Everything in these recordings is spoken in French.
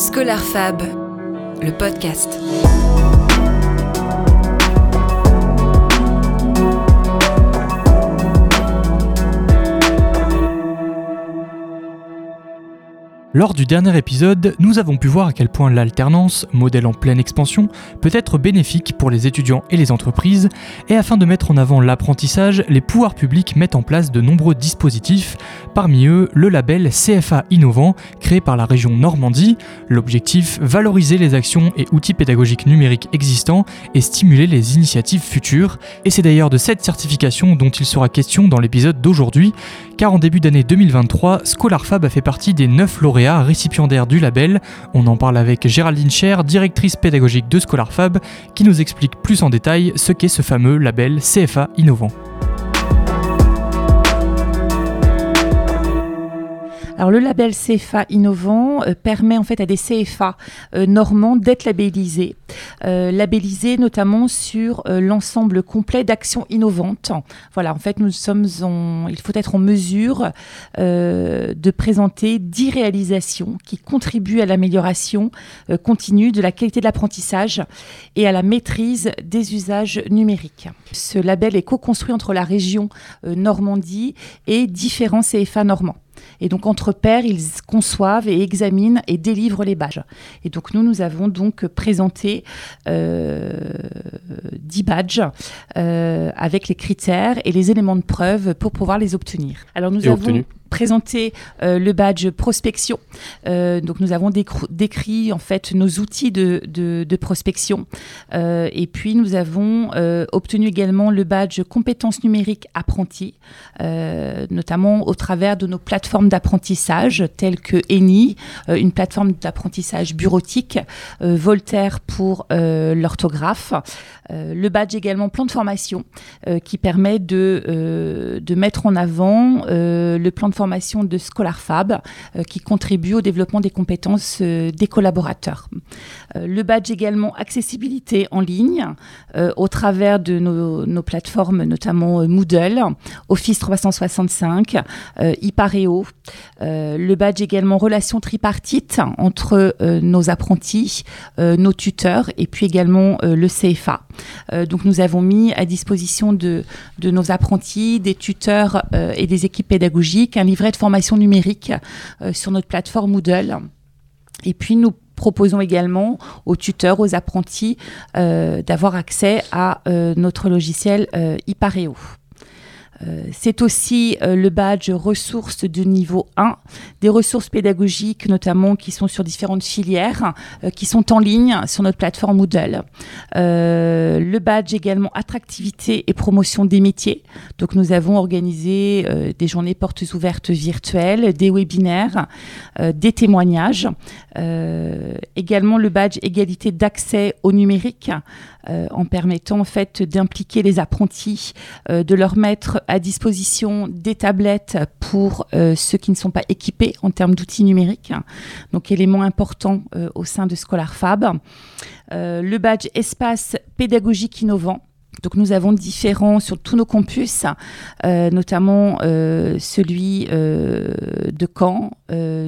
Scholar Fab, le podcast. Lors du dernier épisode, nous avons pu voir à quel point l'alternance, modèle en pleine expansion, peut être bénéfique pour les étudiants et les entreprises, et afin de mettre en avant l'apprentissage, les pouvoirs publics mettent en place de nombreux dispositifs, parmi eux le label CFA Innovant, créé par la région Normandie. L'objectif, valoriser les actions et outils pédagogiques numériques existants et stimuler les initiatives futures. Et c'est d'ailleurs de cette certification dont il sera question dans l'épisode d'aujourd'hui, car en début d'année 2023, ScholarFab a fait partie des 9 lauréats récipiendaires du label. On en parle avec Géraldine Cher, directrice pédagogique de ScholarFab, qui nous explique plus en détail ce qu'est ce fameux label CFA Innovant. Alors le label CFA innovant euh, permet en fait à des CFA euh, normands d'être labellisés, euh, labellisés notamment sur l'ensemble complet d'actions innovantes. Voilà, en fait nous sommes en, il faut être en mesure de présenter 10 réalisations qui contribuent à l'amélioration continue de la qualité de l'apprentissage et à la maîtrise des usages numériques. Ce label est co-construit entre la région Normandie et différents CFA normands. Et donc entre pairs, ils conçoivent et examinent et délivrent les badges. Et donc nous, nous avons donc présenté euh, 10 badges euh, avec les critères et les éléments de preuve pour pouvoir les obtenir. Alors nous avons présenter euh, le badge prospection. Euh, donc nous avons décrit en fait nos outils de, de, prospection euh, et puis nous avons obtenu également le badge compétences numériques apprentis, notamment au travers de nos plateformes d'apprentissage telles que ENI, une plateforme d'apprentissage bureautique, Voltaire pour l'orthographe, le badge également plan de formation qui permet de, de mettre en avant le plan de formation de ScholarFab euh, qui contribue au développement des compétences euh, des collaborateurs. Euh, le badge également accessibilité en ligne au travers de nos, plateformes, notamment Moodle, Office 365, Ipareo. le badge également relation tripartite entre nos apprentis, nos tuteurs et puis également le CFA. donc nous avons mis à disposition de, de nos apprentis, des tuteurs et des équipes pédagogiques un livret de formation numérique euh, sur notre plateforme Moodle. Et puis nous proposons également aux tuteurs, aux apprentis, euh, d'avoir accès à euh, notre logiciel Ipareo. Euh, c'est aussi euh, le badge ressources de niveau 1, des ressources pédagogiques notamment qui sont sur différentes filières, euh, qui sont en ligne sur notre plateforme Moodle. le badge également attractivité et promotion des métiers. Donc nous avons organisé des journées portes ouvertes virtuelles, des webinaires, des témoignages. également le badge égalité d'accès au numérique en permettant en fait d'impliquer les apprentis, de leur mettre à disposition des tablettes pour euh, ceux qui ne sont pas équipés en termes d'outils numériques. Donc élément important euh, au sein de Scholar Fab. Euh, le badge espace pédagogique innovant donc nous avons différents sur tous nos campus, euh, notamment euh, celui euh, de Caen,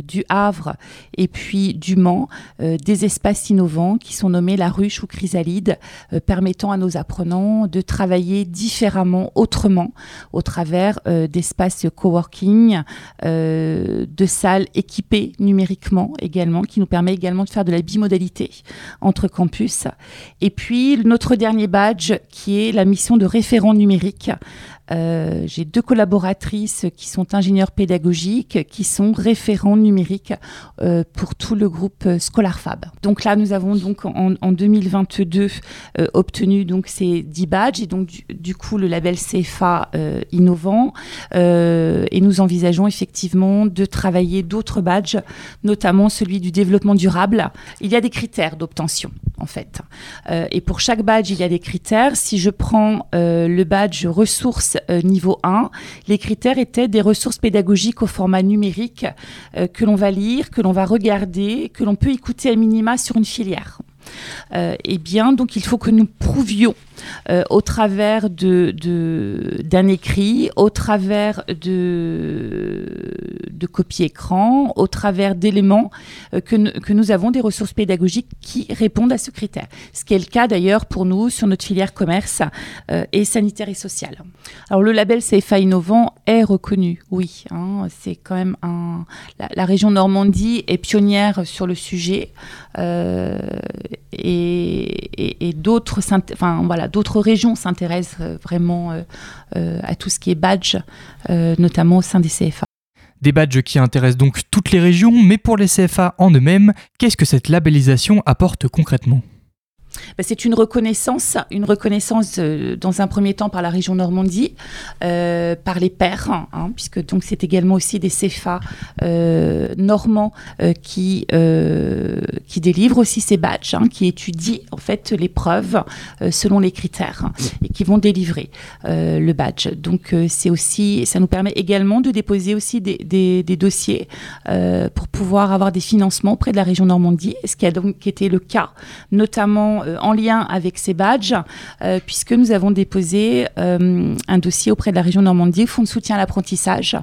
du Havre et puis du Mans, des espaces innovants qui sont nommés la ruche ou chrysalide, permettant à nos apprenants de travailler différemment, autrement, au travers d'espaces coworking, de salles équipées numériquement également, qui nous permet également de faire de la bimodalité entre campus. Et puis notre dernier badge qui est la mission de référent numérique euh, j'ai deux collaboratrices qui sont ingénieurs pédagogiques, qui sont référents numériques euh, pour tout le groupe ScholarFab. Donc là, nous avons donc en, 2022 euh, obtenu donc ces 10 badges et donc du, coup le label CFA innovant. et nous envisageons effectivement de travailler d'autres badges, notamment celui du développement durable. Il y a des critères d'obtention en fait. et pour chaque badge, il y a des critères. Si je prends le badge ressources euh, niveau 1, les critères étaient des ressources pédagogiques au format numérique euh, que l'on va lire, que l'on va regarder, que l'on peut écouter à minima sur une filière. Eh bien, donc il faut que nous prouvions euh, au travers de, d'un écrit, au travers de, de copies écran, au travers d'éléments euh, que, que, nous avons des ressources pédagogiques qui répondent à ce critère. Ce qui est le cas d'ailleurs pour nous sur notre filière commerce euh, et sanitaire et social. Alors le label CFA innovant est reconnu, oui. Hein, c'est quand même un. La, région Normandie est pionnière sur le sujet et, d'autres, enfin voilà, régions s'intéressent euh, vraiment euh, euh, à tout ce qui est badge, notamment au sein des CFA. Des badges qui intéressent donc toutes les régions, mais pour les CFA en eux-mêmes, qu'est-ce que cette labellisation apporte concrètement? Bah, c'est une reconnaissance, une reconnaissance euh, dans un premier temps par la région Normandie, euh, par les pairs, hein, puisque donc c'est également aussi des CFA euh, normands qui qui délivrent aussi ces badges, hein, qui étudient en fait l'épreuve selon les critères et qui vont délivrer le badge. Donc c'est aussi, ça nous permet également de déposer aussi des, des, des dossiers pour pouvoir avoir des financements auprès de la région Normandie, ce qui a donc été le cas notamment euh, en lien avec ces badges, euh, puisque nous avons déposé euh, un dossier auprès de la région Normandie, Fonds de soutien à l'apprentissage,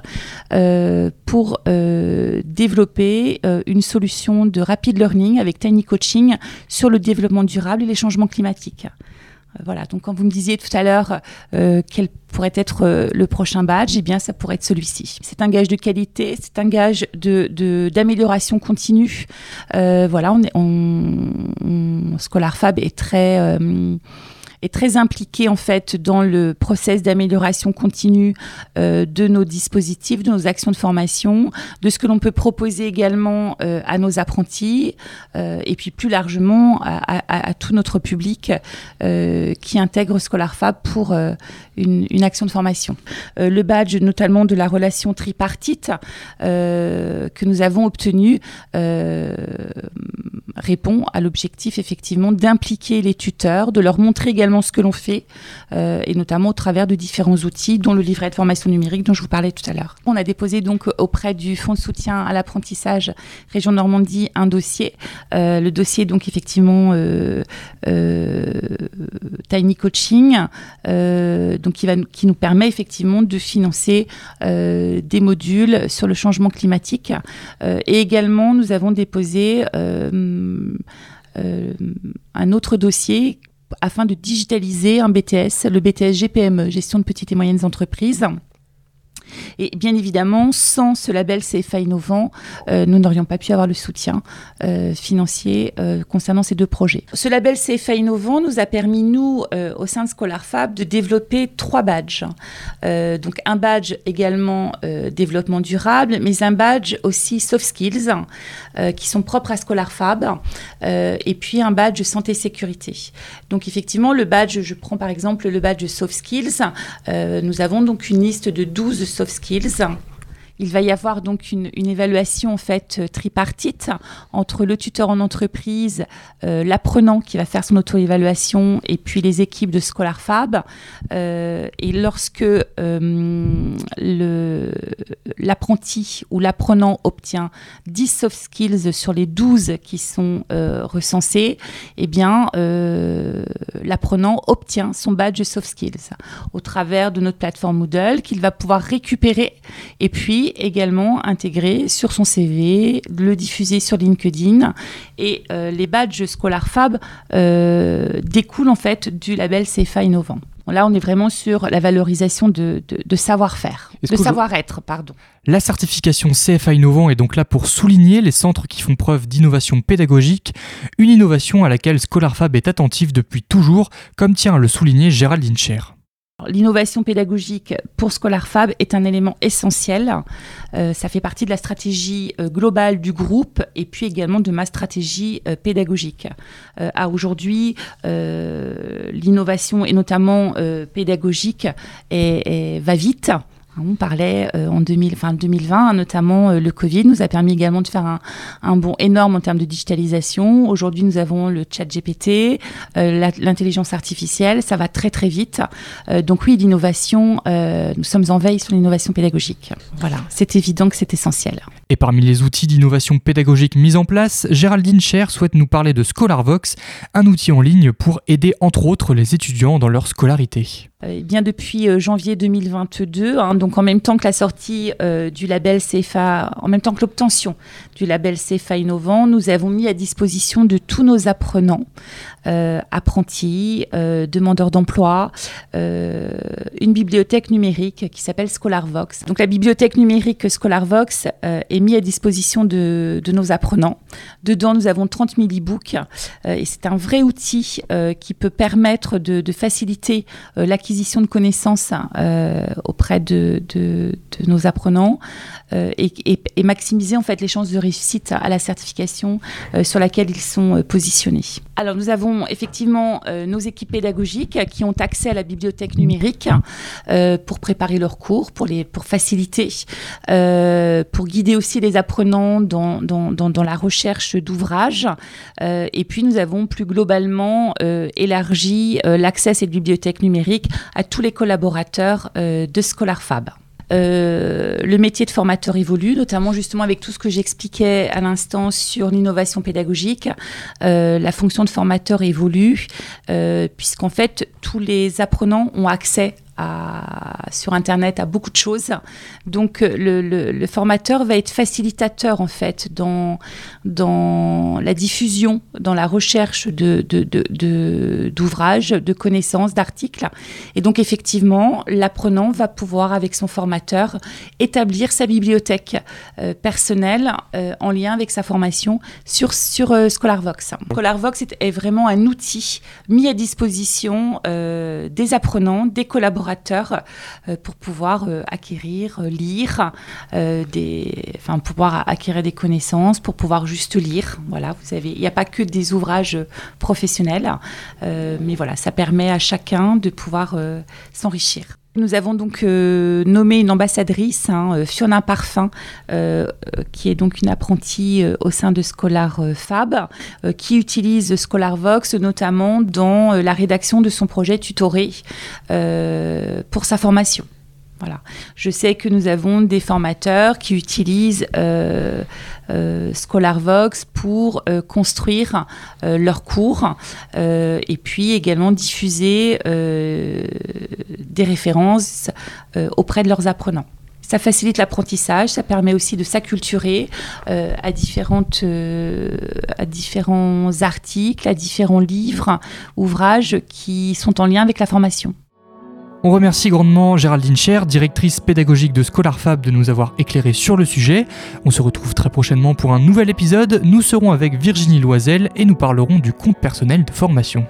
pour développer une solution de rapid learning avec Tiny Coaching sur le développement durable et les changements climatiques. Voilà, donc quand vous me disiez tout à l'heure quel pourrait être le prochain badge, eh bien ça pourrait être celui-ci. C'est un gage de qualité, c'est un gage de, d'amélioration continue. voilà, on, est, on, Scholar Fab est très est très impliqué en fait dans le process d'amélioration continue euh, de nos dispositifs, de nos actions de formation, de ce que l'on peut proposer également euh, à nos apprentis euh, et puis plus largement à, tout notre public qui intègre Scholar Fab pour une, une, action de formation. le badge notamment de la relation tripartite que nous avons obtenu répond à l'objectif effectivement d'impliquer les tuteurs, de leur montrer également ce que l'on fait, euh, et notamment au travers de différents outils, dont le livret de formation numérique dont je vous parlais tout à l'heure. On a déposé donc auprès du Fonds de soutien à l'apprentissage Région Normandie un dossier. Euh, le dossier donc effectivement euh, Tiny Coaching, donc qui, va, qui nous permet effectivement de financer des modules sur le changement climatique. et également, nous avons déposé un autre dossier afin de digitaliser un BTS, le BTS GPME, gestion de petites et moyennes entreprises. Et bien évidemment, sans ce label CFA innovant, euh, nous n'aurions pas pu avoir le soutien euh, financier euh, concernant ces deux projets. Ce label CFA innovant nous a permis, nous, au sein de Scholar Fab, de développer trois badges. donc un badge également développement durable, mais un badge aussi soft skills qui sont propres à Scholar Fab, et puis un badge santé sécurité. Donc effectivement, le badge, je prends par exemple le badge soft skills, nous avons donc une liste de 12 soft skills qui. Il va y avoir donc une, évaluation en euh, tripartite entre le tuteur en entreprise, euh, l'apprenant qui va faire son auto-évaluation et puis les équipes de Scholar Fab. Euh, et lorsque l'apprenti ou l'apprenant obtient 10 soft skills sur les 12 qui sont recensés, eh bien l'apprenant obtient son badge soft skills au travers de notre plateforme Moodle qu'il va pouvoir récupérer et puis également intégrer sur son CV, le diffuser sur LinkedIn. Et euh, les badges Scholar Fab euh, découlent en fait du label CFA Innovant. Là, on est vraiment sur la valorisation de, savoir-faire, de savoir-être, pardon. La certification CFA Innovant est donc là pour souligner les centres qui font preuve d'innovation pédagogique, une innovation à laquelle Scholar Fab est attentif depuis toujours, comme tient à le souligner Géraldine Cher. L'innovation pédagogique pour Scholar Fab est un élément essentiel. Euh, ça fait partie de la stratégie euh, globale du groupe et puis également de ma stratégie euh, pédagogique. aujourd'hui, l'innovation et notamment pédagogique va vite. On parlait en 2000, enfin 2020, notamment le Covid nous a permis également de faire un, un bond énorme en termes de digitalisation. Aujourd'hui, nous avons le chat GPT, l'intelligence artificielle, ça va très très vite. donc oui, l'innovation, nous sommes en veille sur l'innovation pédagogique. Voilà, c'est évident que c'est essentiel. Et parmi les outils d'innovation pédagogique mis en place, Géraldine Cher souhaite nous parler de ScholarVox, un outil en ligne pour aider entre autres les étudiants dans leur scolarité. Euh, eh bien depuis euh, janvier 2022, hein, donc en même temps que la sortie euh, du label CFA, en même temps que l'obtention du label CFA innovant, nous avons mis à disposition de tous nos apprenants, apprentis, demandeurs d'emploi, une bibliothèque numérique qui s'appelle ScholarVox. Donc la bibliothèque numérique ScholarVox est mise à disposition de, nos apprenants. Dedans, nous avons 30 000 e-books et c'est un vrai outil qui peut permettre de, de faciliter l'acquisition de connaissances euh, auprès de, nos apprenants euh, et, maximiser en fait les chances de réussite à la certification euh, sur laquelle ils sont positionnés. Alors nous avons effectivement nos équipes pédagogiques qui ont accès à la bibliothèque numérique pour préparer leurs cours, pour, les, faciliter, pour guider aussi les apprenants dans, la recherche d'ouvrages. et puis nous avons plus globalement élargi l'accès à cette bibliothèque numérique à tous les collaborateurs euh, de ScholarFab. Euh, le métier de formateur évolue, notamment justement avec tout ce que j'expliquais à l'instant sur l'innovation pédagogique. Euh, la fonction de formateur évolue, puisqu'en fait, tous les apprenants ont accès sur Internet à beaucoup de choses. Donc le, formateur va être facilitateur en fait dans, dans la diffusion, dans la recherche d'ouvrages, de, de, de, connaissances, d'articles. Et donc effectivement, l'apprenant va pouvoir avec son formateur établir sa bibliothèque euh, personnelle euh, en lien avec sa formation sur, sur euh, ScholarVox. ScholarVox est, vraiment un outil mis à disposition des apprenants, des collaborateurs euh, pour pouvoir euh, acquérir, euh, lire, des, enfin pouvoir acquérir des connaissances, pour pouvoir juste lire. Voilà, vous avez, il n'y a pas que des ouvrages professionnels, mais voilà, ça permet à chacun de pouvoir s'enrichir. Nous avons donc nommé une ambassadrice, hein, Fiona Parfum, qui est donc une apprentie au sein de Scholar Fab, qui utilise Scholar Vox notamment dans la rédaction de son projet tutoré pour sa formation. Voilà. Je sais que nous avons des formateurs qui utilisent euh, euh ScholarVox pour euh, construire euh, leurs cours et puis également diffuser des références auprès de leurs apprenants. Ça facilite l'apprentissage, ça permet aussi de s'acculturer à, différentes, à différents articles, à différents livres, ouvrages qui sont en lien avec la formation. On remercie grandement Géraldine Cher, directrice pédagogique de ScholarFab, de nous avoir éclairé sur le sujet. On se retrouve très prochainement pour un nouvel épisode. Nous serons avec Virginie Loisel et nous parlerons du compte personnel de formation.